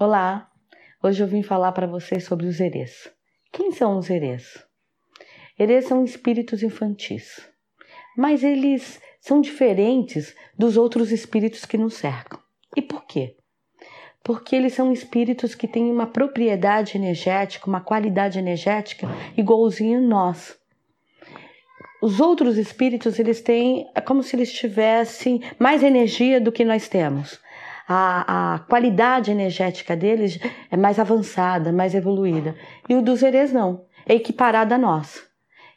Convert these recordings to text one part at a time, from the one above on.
Olá, hoje eu vim falar para vocês sobre os erês. Quem são os erês? Erês são espíritos infantis, mas eles são diferentes dos outros espíritos que nos cercam. E por quê? Porque eles são espíritos que têm uma propriedade energética, uma qualidade energética igualzinha a nós. Os outros espíritos, eles têm, é como se eles tivessem mais energia do que nós temos a, a qualidade energética deles é mais avançada, mais evoluída. E o dos erês não, é equiparada a nós.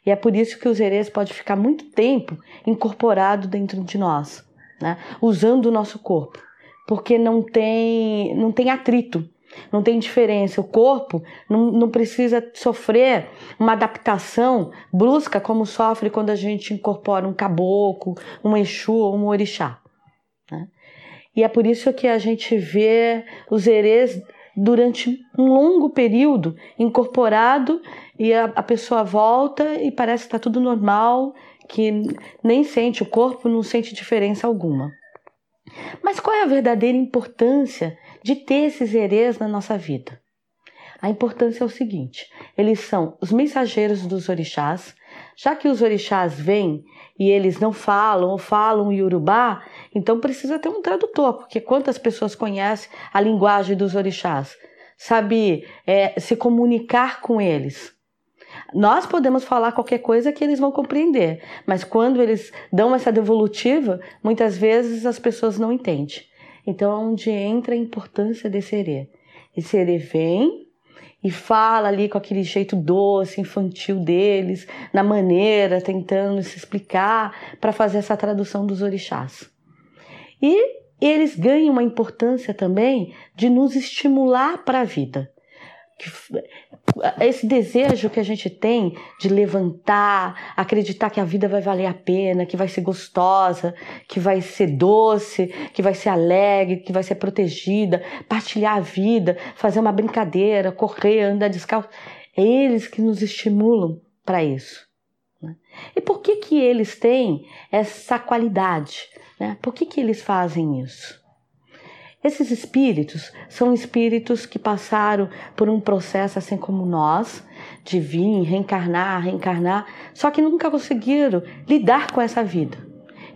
E é por isso que os erês pode ficar muito tempo incorporado dentro de nós, né? usando o nosso corpo, porque não tem, não tem atrito, não tem diferença. O corpo não, não precisa sofrer uma adaptação brusca como sofre quando a gente incorpora um caboclo, um exu ou um orixá. E é por isso que a gente vê os erês durante um longo período incorporado e a, a pessoa volta e parece que está tudo normal, que nem sente, o corpo não sente diferença alguma. Mas qual é a verdadeira importância de ter esses erês na nossa vida? A importância é o seguinte: eles são os mensageiros dos orixás, já que os orixás vêm e eles não falam ou falam iorubá, então precisa ter um tradutor, porque quantas pessoas conhecem a linguagem dos orixás? Sabe é, se comunicar com eles. Nós podemos falar qualquer coisa que eles vão compreender, mas quando eles dão essa devolutiva, muitas vezes as pessoas não entendem. Então é onde entra a importância desse erê. Esse erê vem, e fala ali com aquele jeito doce, infantil deles, na maneira, tentando se explicar para fazer essa tradução dos orixás. E eles ganham uma importância também de nos estimular para a vida esse desejo que a gente tem de levantar, acreditar que a vida vai valer a pena, que vai ser gostosa, que vai ser doce, que vai ser alegre, que vai ser protegida, partilhar a vida, fazer uma brincadeira, correr, andar descalço. É eles que nos estimulam para isso. Né? E por que, que eles têm essa qualidade? Né? Por que, que eles fazem isso? Esses espíritos são espíritos que passaram por um processo assim como nós, de vir, reencarnar, reencarnar, só que nunca conseguiram lidar com essa vida.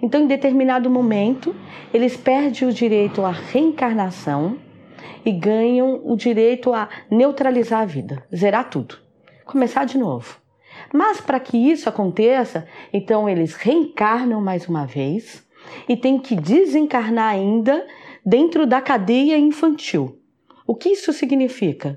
Então, em determinado momento, eles perdem o direito à reencarnação e ganham o direito a neutralizar a vida, zerar tudo, começar de novo. Mas para que isso aconteça, então eles reencarnam mais uma vez e têm que desencarnar ainda dentro da cadeia infantil. O que isso significa?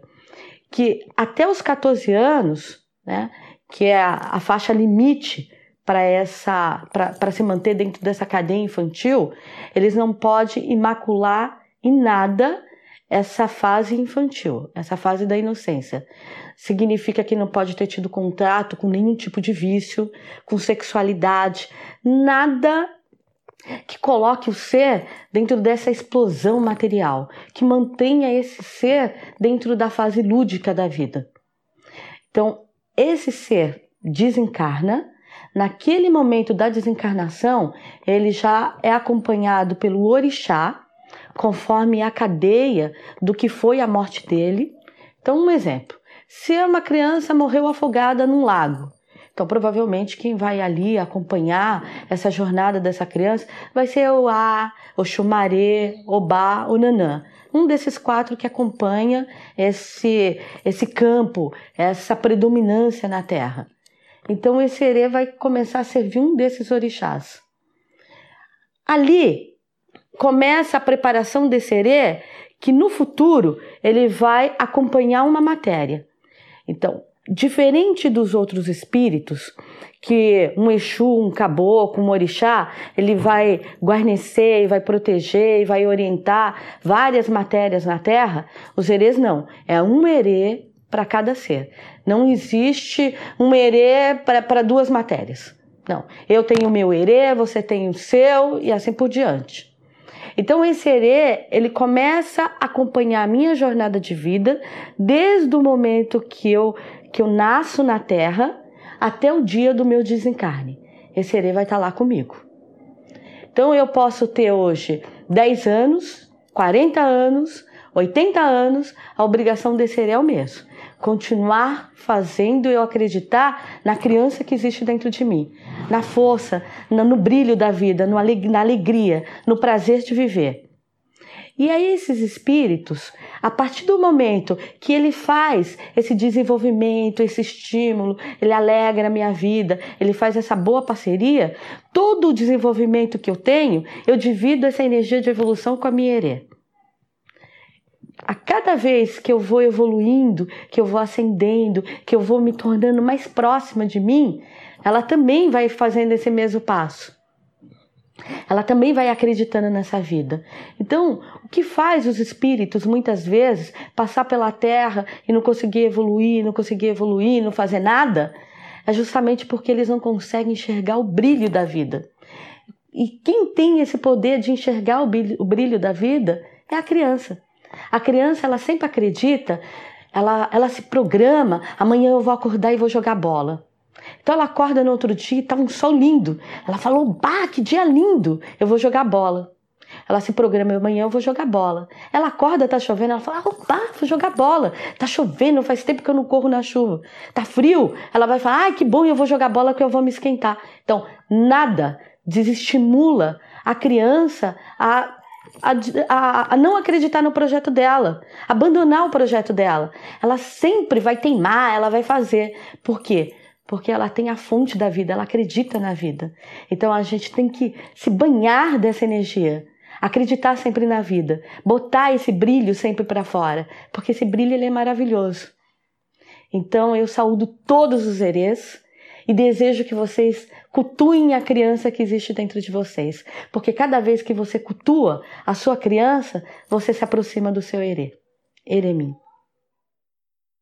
Que até os 14 anos, né, que é a, a faixa limite para essa para se manter dentro dessa cadeia infantil, eles não podem imacular em nada essa fase infantil, essa fase da inocência. Significa que não pode ter tido contato com nenhum tipo de vício, com sexualidade, nada que coloque o ser dentro dessa explosão material, que mantenha esse ser dentro da fase lúdica da vida. Então, esse ser desencarna, naquele momento da desencarnação, ele já é acompanhado pelo orixá, conforme a cadeia do que foi a morte dele. Então, um exemplo: se uma criança morreu afogada num lago, então, provavelmente, quem vai ali acompanhar essa jornada dessa criança vai ser o A, o Xumaré, o Bá, o Nanã. Um desses quatro que acompanha esse, esse campo, essa predominância na terra. Então, esse Herê vai começar a servir um desses orixás. Ali começa a preparação desse Herê, que no futuro ele vai acompanhar uma matéria. Então, Diferente dos outros espíritos, que um Exu, um caboclo, um orixá, ele vai guarnecer, vai proteger vai orientar várias matérias na Terra, os herês não. É um herê para cada ser. Não existe um herê para duas matérias. Não. Eu tenho o meu herê, você tem o seu e assim por diante. Então esse herê, ele começa a acompanhar a minha jornada de vida desde o momento que eu que eu nasço na terra até o dia do meu desencarne. Esse herê vai estar lá comigo. Então eu posso ter hoje 10 anos, 40 anos 80 anos, a obrigação desse erê é o mesmo. Continuar fazendo eu acreditar na criança que existe dentro de mim, na força, no brilho da vida, na alegria, no prazer de viver. E aí esses espíritos, a partir do momento que ele faz esse desenvolvimento, esse estímulo, ele alegra a minha vida, ele faz essa boa parceria, todo o desenvolvimento que eu tenho, eu divido essa energia de evolução com a minha herê. A cada vez que eu vou evoluindo, que eu vou ascendendo, que eu vou me tornando mais próxima de mim, ela também vai fazendo esse mesmo passo ela também vai acreditando nessa vida. Então, o que faz os espíritos muitas vezes passar pela terra e não conseguir evoluir, não conseguir evoluir, não fazer nada, é justamente porque eles não conseguem enxergar o brilho da vida. E quem tem esse poder de enxergar o brilho, da vida é a criança. A criança, ela sempre acredita, ela, ela se programa, amanhã eu vou acordar e vou jogar bola. Então ela acorda no outro dia e tá um sol lindo. Ela falou: Bah, que dia lindo! Eu vou jogar bola. Ela se programa, amanhã eu vou jogar bola. Ela acorda, tá chovendo, ela fala: Opa, vou jogar bola. Tá chovendo, faz tempo que eu não corro na chuva. Tá frio. Ela vai falar: Ai, que bom, eu vou jogar bola que eu vou me esquentar. Então, nada desestimula a criança a a, a, a, não acreditar no projeto dela, abandonar o projeto dela. Ela sempre vai teimar, ela vai fazer. Por quê? Porque ela tem a fonte da vida, ela acredita na vida. Então a gente tem que se banhar dessa energia, acreditar sempre na vida, botar esse brilho sempre para fora, porque esse brilho ele é maravilhoso. Então eu saúdo todos os herês e desejo que vocês cultuem a criança que existe dentro de vocês, porque cada vez que você cultua a sua criança, você se aproxima do seu herê. Eremim.